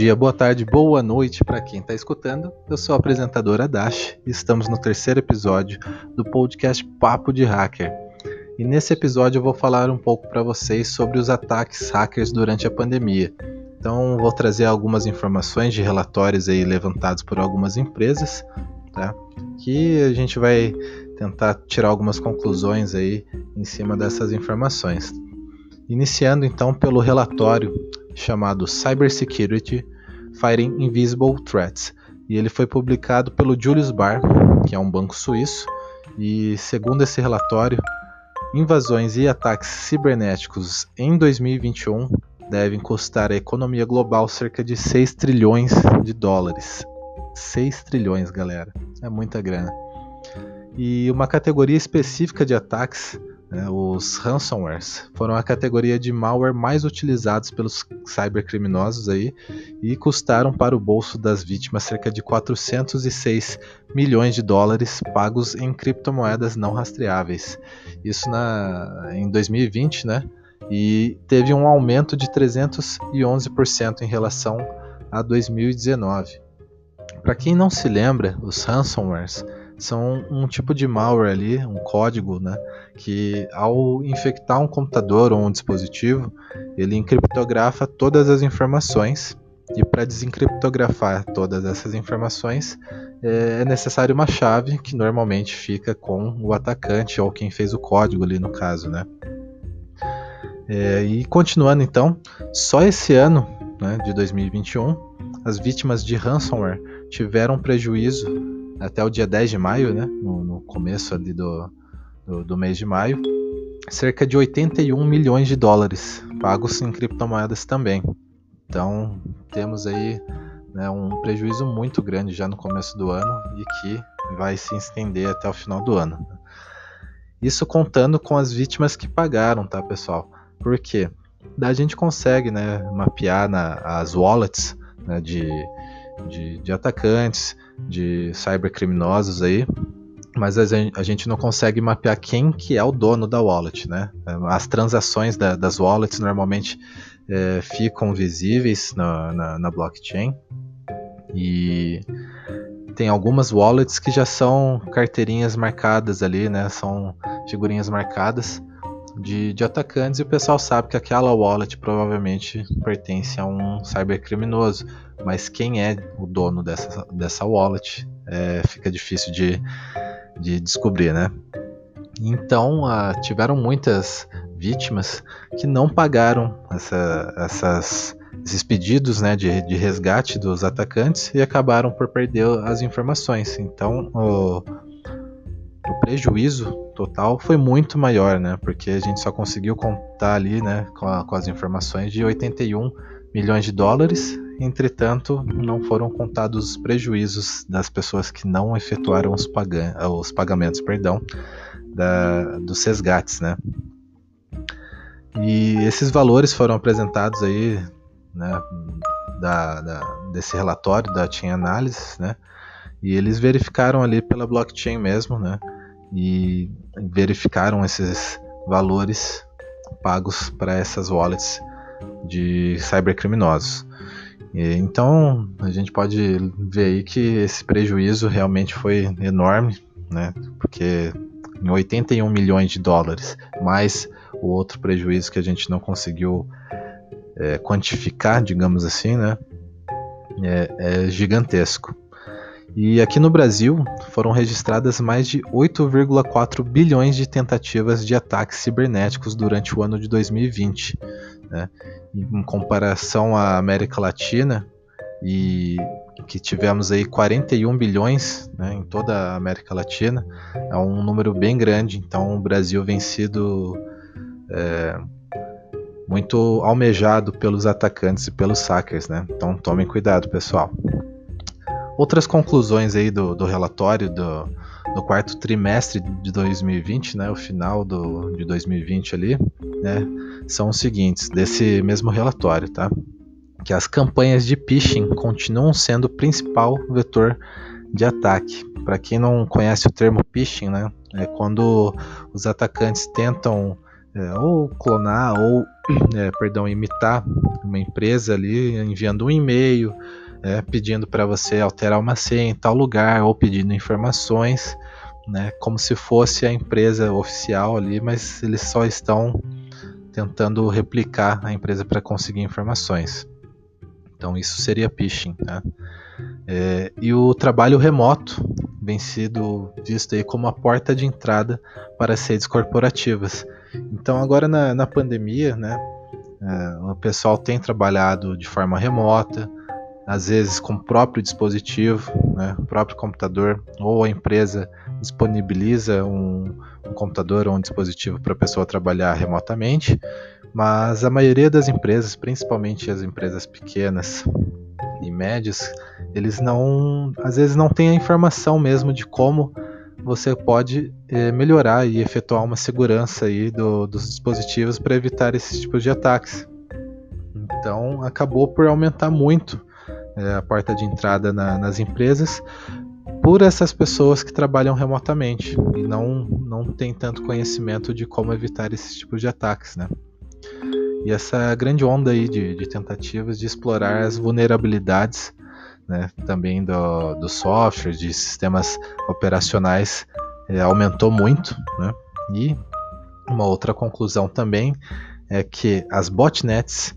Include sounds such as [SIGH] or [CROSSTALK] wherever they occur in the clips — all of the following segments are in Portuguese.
dia, boa tarde, boa noite para quem está escutando. Eu sou a apresentadora Dash e estamos no terceiro episódio do podcast Papo de Hacker. E nesse episódio eu vou falar um pouco para vocês sobre os ataques hackers durante a pandemia. Então vou trazer algumas informações de relatórios aí levantados por algumas empresas, tá? Que a gente vai tentar tirar algumas conclusões aí em cima dessas informações. Iniciando então pelo relatório chamado Cybersecurity Fighting Invisible Threats, e ele foi publicado pelo Julius Baer, que é um banco suíço, e segundo esse relatório, invasões e ataques cibernéticos em 2021 devem custar à economia global cerca de 6 trilhões de dólares. 6 trilhões, galera. É muita grana. E uma categoria específica de ataques, os ransomwares, foram a categoria de malware mais utilizados pelos cybercriminosos aí e custaram para o bolso das vítimas cerca de 406 milhões de dólares pagos em criptomoedas não rastreáveis. Isso na, em 2020, né? E teve um aumento de 311% em relação a 2019. Para quem não se lembra, os ransomwares são um tipo de malware ali, um código, né, que ao infectar um computador ou um dispositivo, ele encriptografa todas as informações e para desencriptografar todas essas informações é necessário uma chave que normalmente fica com o atacante ou quem fez o código ali no caso, né? É, e continuando então, só esse ano, né, de 2021, as vítimas de ransomware tiveram prejuízo até o dia 10 de maio, né, no, no começo ali do, do, do, mês de maio, cerca de 81 milhões de dólares pagos em criptomoedas também. Então temos aí né, um prejuízo muito grande já no começo do ano e que vai se estender até o final do ano. Isso contando com as vítimas que pagaram, tá, pessoal? Por quê? A gente consegue né, mapear na, as wallets né, de, de, de atacantes, de cybercriminosos aí, mas a gente não consegue mapear quem que é o dono da wallet, né? As transações da, das wallets normalmente é, ficam visíveis na, na, na, blockchain e tem algumas wallets que já são carteirinhas marcadas ali, né? São figurinhas marcadas de, de atacantes e o pessoal sabe que aquela wallet provavelmente pertence a um cybercriminoso mas quem é o dono dessa, dessa wallet é, fica difícil de, de descobrir, né? Então uh, tiveram muitas vítimas que não pagaram essa, essas, esses pedidos né, de, de, resgate dos atacantes e acabaram por perder as informações. Então o, o prejuízo total foi muito maior, né? Porque a gente só conseguiu contar ali né, com, a, com as informações de 81 milhões de dólares Entretanto, não foram contados os prejuízos das pessoas que não efetuaram os, paga os pagamentos perdão, da, dos resgates. Né? E esses valores foram apresentados aí né, da, da, desse relatório da Chain Analysis, né? E eles verificaram ali pela blockchain mesmo, né? E verificaram esses valores pagos para essas wallets de cybercriminosos. Então a gente pode ver aí que esse prejuízo realmente foi enorme, né? Porque em 81 milhões de dólares, mais o outro prejuízo que a gente não conseguiu é, quantificar, digamos assim, né? É, é gigantesco. E aqui no Brasil foram registradas mais de 8,4 bilhões de tentativas de ataques cibernéticos durante o ano de 2020. Né? Em comparação à América Latina, e que tivemos aí 41 bilhões né, em toda a América Latina, é um número bem grande. Então o Brasil vem sido é, muito almejado pelos atacantes e pelos hackers, né? Então tomem cuidado, pessoal. Outras conclusões aí do, do relatório do, do quarto trimestre de 2020, né, o final do, de 2020 ali, né, são os seguintes, desse mesmo relatório, tá? Que as campanhas de phishing continuam sendo o principal vetor de ataque. Para quem não conhece o termo phishing, né, é quando os atacantes tentam é, ou clonar ou, [CLEARS THROAT] é, perdão, imitar uma empresa ali enviando um e-mail é, pedindo para você alterar uma senha em tal lugar ou pedindo informações, né, como se fosse a empresa oficial ali, mas eles só estão tentando replicar a empresa para conseguir informações. Então isso seria phishing. Tá? É, e o trabalho remoto vem sido visto aí como a porta de entrada para as redes corporativas. Então agora na, na pandemia, né, é, o pessoal tem trabalhado de forma remota, às vezes com o próprio dispositivo, né, o próprio computador, ou a empresa disponibiliza um, um computador ou um dispositivo para a pessoa trabalhar remotamente, mas a maioria das empresas, principalmente as empresas pequenas e médias, eles não, às vezes não têm a informação mesmo de como você pode é, melhorar e efetuar uma segurança aí do, dos dispositivos para evitar esses tipos de ataques. Então acabou por aumentar muito é, a porta de entrada na, nas empresas por essas pessoas que trabalham remotamente e não, não tem tanto conhecimento de como evitar esses tipos de ataques, né? E essa grande onda aí de, de tentativas de explorar as vulnerabilidades né, também do, do software, de sistemas operacionais é, aumentou muito, né? E uma outra conclusão também é que as botnets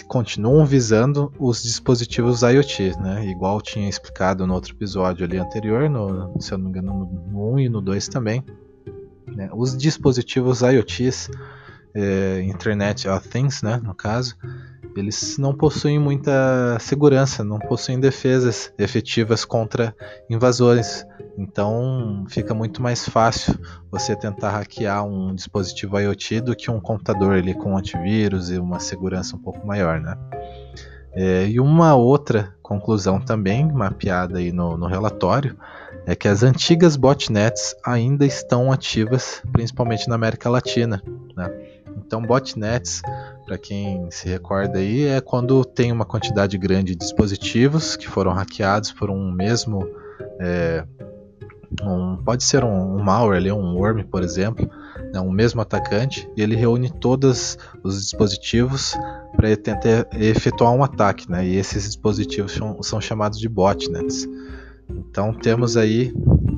continuam visando os dispositivos IoT, né? Igual tinha explicado no outro episódio ali anterior, no, se eu não me engano, no 1 e no 2 também. Né? Os dispositivos IoTs, é, Internet of Things, né, no caso, eles não possuem muita segurança, não possuem defesas efetivas contra invasores. Então fica muito mais fácil você tentar hackear um dispositivo IoT do que um computador ali com antivírus e uma segurança um pouco maior, né? É, e uma outra conclusão também mapeada aí no, no relatório é que as antigas botnets ainda estão ativas, principalmente na América Latina. Né? Então, botnets, para quem se recorda aí, é quando tem uma quantidade grande de dispositivos que foram hackeados por um mesmo é, um, pode ser um, um malware um worm, por exemplo, né, um mesmo atacante, e ele reúne todos os dispositivos para tentar efetuar um ataque, né, e esses dispositivos são, são chamados de botnets. Então temos aí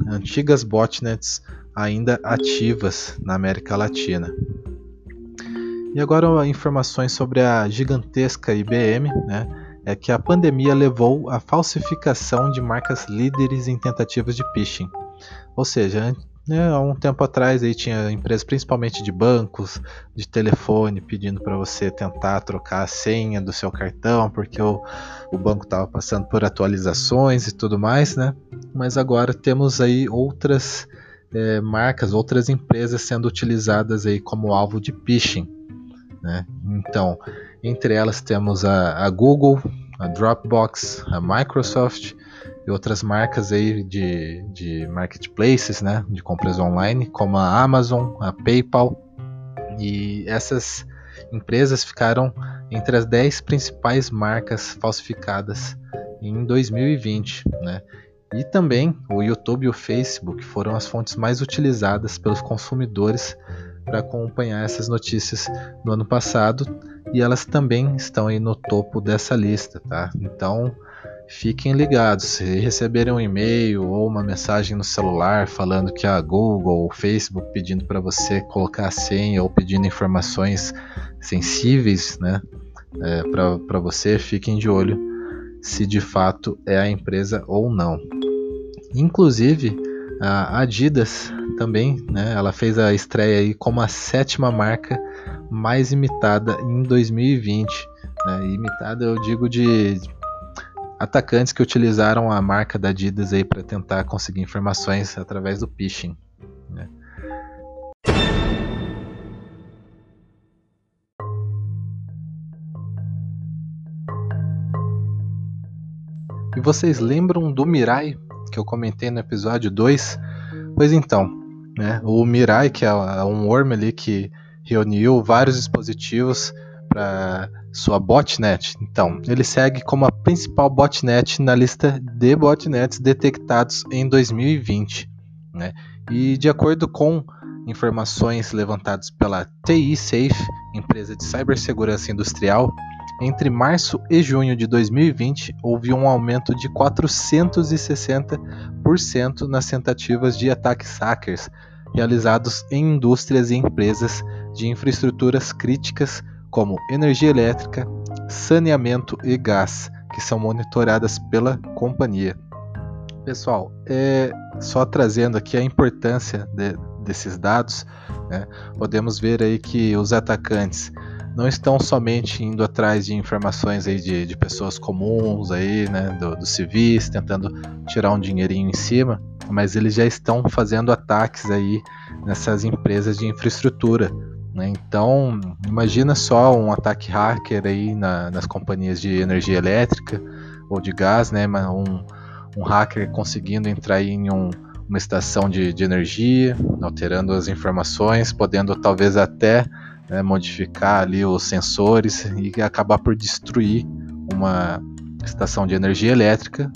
antigas botnets ainda ativas na América Latina. E agora informações sobre a gigantesca IBM, né? É que a pandemia levou à falsificação de marcas líderes em tentativas de phishing. Ou seja, né, há um tempo atrás aí tinha empresas principalmente de bancos, de telefone, pedindo para você tentar trocar a senha do seu cartão, porque o, o banco estava passando por atualizações e tudo mais, né? Mas agora temos aí outras é, marcas, outras empresas sendo utilizadas aí como alvo de phishing. Né? Então, entre elas temos a, a Google, a Dropbox, a Microsoft, e outras marcas aí de, de marketplaces, né, de compras online, como a Amazon, a PayPal. E essas empresas ficaram entre as 10 principais marcas falsificadas em 2020, né? E também o YouTube e o Facebook foram as fontes mais utilizadas pelos consumidores para acompanhar essas notícias no ano passado e elas também estão aí no topo dessa lista, tá? Então, fiquem ligados. Se receberem um e-mail ou uma mensagem no celular falando que a Google ou Facebook pedindo para você colocar a senha ou pedindo informações sensíveis né, é, para você, fiquem de olho se de fato é a empresa ou não. Inclusive, a Adidas também, né, ela fez a estreia aí como a sétima marca mais imitada em 2020. Né, imitada eu digo de atacantes que utilizaram a marca da Adidas aí para tentar conseguir informações através do phishing. Né? E vocês lembram do Mirai que eu comentei no episódio 2? Pois então, né, o Mirai, que é um worm ali que reuniu vários dispositivos para sua botnet. Então, ele segue como a principal botnet na lista de botnets detectados em 2020. Né? E de acordo com informações levantadas pela TI Safe, empresa de cibersegurança industrial, entre março e junho de 2020 houve um aumento de 460% nas tentativas de ataques hackers realizados em indústrias e empresas de infraestruturas críticas como energia elétrica, saneamento e gás, que são monitoradas pela companhia. Pessoal, é, só trazendo aqui a importância de, desses dados, né, podemos ver aí que os atacantes não estão somente indo atrás de informações aí de, de pessoas comuns aí, né, dos do civis, tentando tirar um dinheirinho em cima, mas eles já estão fazendo ataques aí nessas empresas de infraestrutura. Né? Então, imagina só um ataque hacker aí na, nas companhias de energia elétrica ou de gás, né? Um, um hacker conseguindo entrar em um, uma estação de, de, energia, alterando as informações, podendo talvez até né, modificar ali os sensores e acabar por destruir uma estação de energia elétrica.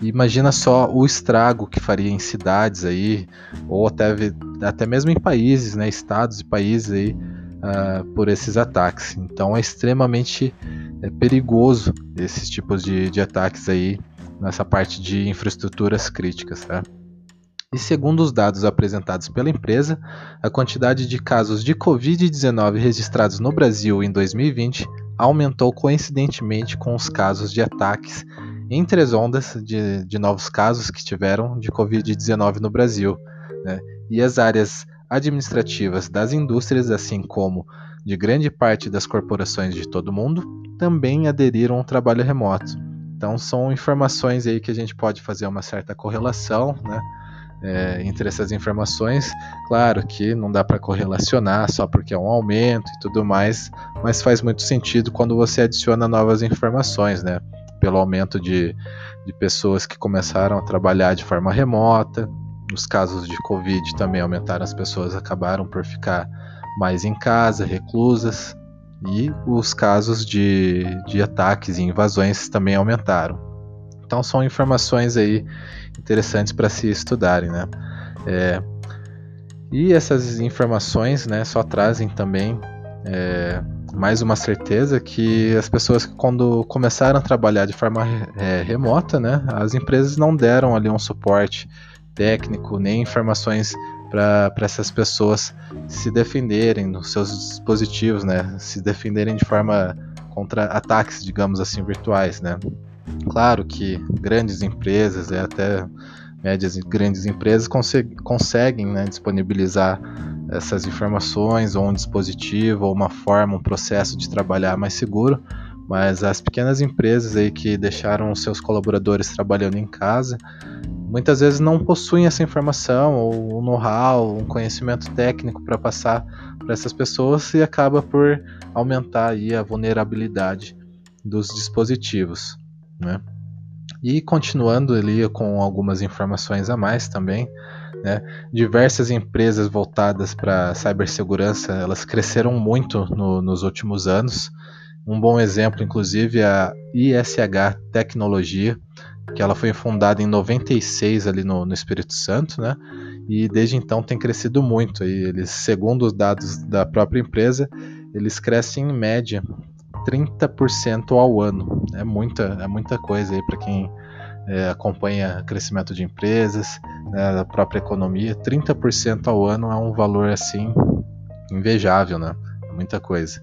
Imagina só o estrago que faria em cidades aí, ou até, até mesmo em países, né, estados e países aí, uh, por esses ataques. Então é extremamente é, perigoso esses tipos de, de ataques aí nessa parte de infraestruturas críticas. Tá? E segundo os dados apresentados pela empresa, a quantidade de casos de Covid-19 registrados no Brasil em 2020 aumentou coincidentemente com os casos de ataques entre as ondas de, de novos casos que tiveram de Covid-19 no Brasil. Né? E as áreas administrativas das indústrias, assim como de grande parte das corporações de todo mundo, também aderiram ao trabalho remoto. Então são informações aí que a gente pode fazer uma certa correlação, né? É, entre essas informações, claro que não dá para correlacionar só porque é um aumento e tudo mais, mas faz muito sentido quando você adiciona novas informações, né? Pelo aumento de, de pessoas que começaram a trabalhar de forma remota, os casos de Covid também aumentaram, as pessoas acabaram por ficar mais em casa, reclusas, e os casos de, de ataques e invasões também aumentaram. Então são informações aí interessantes para se estudarem, né? É, e essas informações, né, só trazem também é, mais uma certeza que as pessoas quando começaram a trabalhar de forma é, remota, né, as empresas não deram ali um suporte técnico nem informações para essas pessoas se defenderem nos seus dispositivos, né? Se defenderem de forma contra ataques, digamos assim, virtuais, né? Claro que grandes empresas e até médias e grandes empresas conseguem né, disponibilizar essas informações ou um dispositivo ou uma forma, um processo de trabalhar mais seguro, mas as pequenas empresas aí que deixaram seus colaboradores trabalhando em casa muitas vezes não possuem essa informação ou um know-how, um conhecimento técnico para passar para essas pessoas e acaba por aumentar aí a vulnerabilidade dos dispositivos, né? E continuando ali com algumas informações a mais também, né? diversas empresas voltadas para cibersegurança elas cresceram muito no, nos últimos anos. Um bom exemplo, inclusive, é a ISH Tecnologia, que ela foi fundada em 96 ali no, no Espírito Santo, né? E desde então tem crescido muito. E eles, segundo os dados da própria empresa, eles crescem em média 30% ao ano. É muita, é muita coisa aí para quem é, acompanha crescimento de empresas, né, a própria economia. 30% ao ano é um valor assim invejável, né? É muita coisa.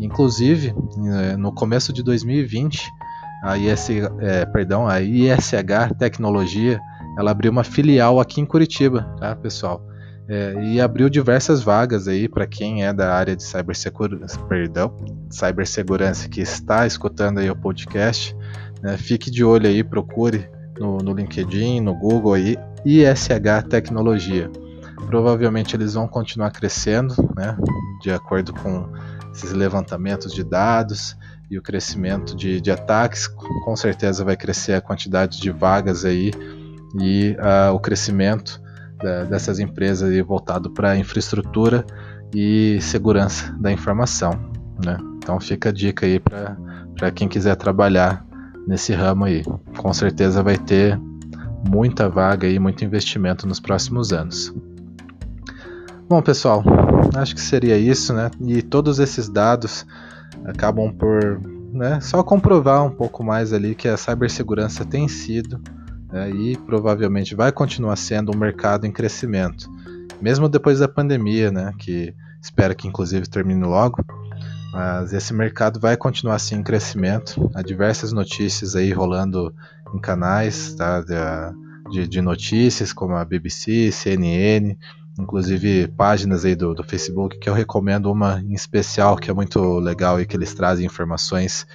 Inclusive, é, no começo de 2020, a, IS, é, perdão, a ISH Tecnologia, ela abriu uma filial aqui em Curitiba, tá, pessoal? É, e abriu diversas vagas aí para quem é da área de cibersegurança, perdão, cibersegurança que está escutando aí o podcast. Né, fique de olho aí, procure no, no LinkedIn, no Google aí, ISH Tecnologia. Provavelmente eles vão continuar crescendo, né, de acordo com esses levantamentos de dados e o crescimento de, de ataques, com certeza vai crescer a quantidade de vagas aí e uh, o crescimento da, dessas empresas voltado para infraestrutura e segurança da informação. Né? Então fica a dica aí para quem quiser trabalhar nesse ramo aí. Com certeza vai ter muita vaga e muito investimento nos próximos anos. Bom, pessoal, acho que seria isso, né? E todos esses dados acabam por né, só comprovar um pouco mais ali que a cibersegurança tem sido né, e provavelmente vai continuar sendo um mercado em crescimento, mesmo depois da pandemia, né? Que espero que inclusive termine logo. Mas esse mercado vai continuar assim em crescimento. Há diversas notícias aí rolando em canais tá, de, de notícias como a BBC, CNN, inclusive páginas aí do, do, Facebook que eu recomendo uma em especial que é muito legal e que eles trazem informações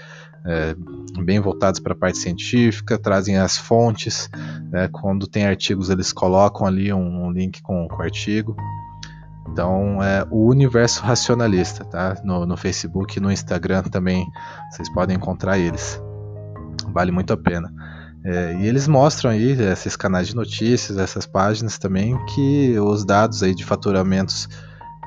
é, bem voltadas para a parte científica, trazem as fontes, né, quando tem artigos eles colocam ali um, um link com, com o artigo. Então é o Universo Racionalista, tá? No, no Facebook e no Instagram também vocês podem encontrar eles. Vale muito a pena. É, e eles mostram aí esses canais de notícias, essas páginas também, que os dados aí de faturamentos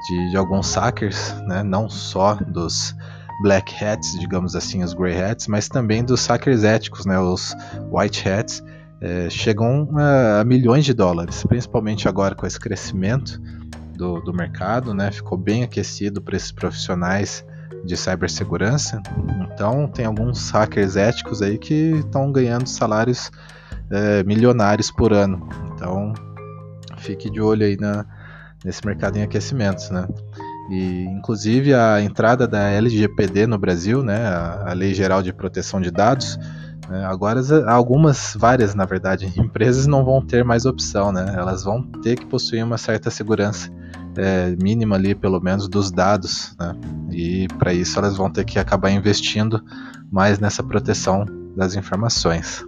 de, de alguns hackers, né, não só dos black hats, digamos assim, os grey hats, mas também dos hackers éticos, né, os white hats, é, chegam a, a milhões de dólares, principalmente agora com esse crescimento do, do mercado, né? Ficou bem aquecido para esses profissionais de cibersegurança. Então tem alguns hackers éticos aí que estão ganhando salários é, milionários por ano. Então fique de olho aí na, nesse mercado em aquecimentos, né? E inclusive a entrada da LGPD no Brasil, né, a, Lei Geral de Proteção de Dados, né, agora algumas, várias na verdade, [LAUGHS] empresas não vão ter mais opção, né? Elas vão ter que possuir uma certa segurança é, mínima ali, pelo menos, dos dados, né? E para isso elas vão ter que acabar investindo mais nessa proteção das informações.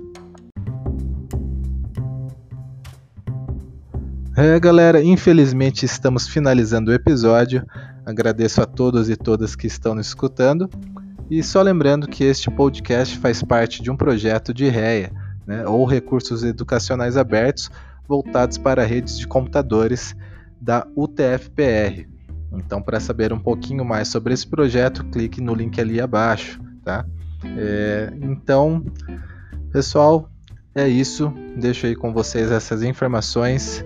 É, galera, infelizmente estamos finalizando o episódio. Agradeço a todos e todas que estão nos escutando. E só lembrando que este podcast faz parte de um projeto de REA, né, ou Recursos Educacionais Abertos, voltados para redes de computadores da UTFPR. Então, para saber um pouquinho mais sobre esse projeto, clique no link ali abaixo, tá? É, então, pessoal, é isso. Deixo aí com vocês essas informações.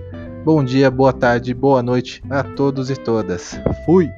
Bom dia, boa tarde, boa noite a todos e todas. Fui!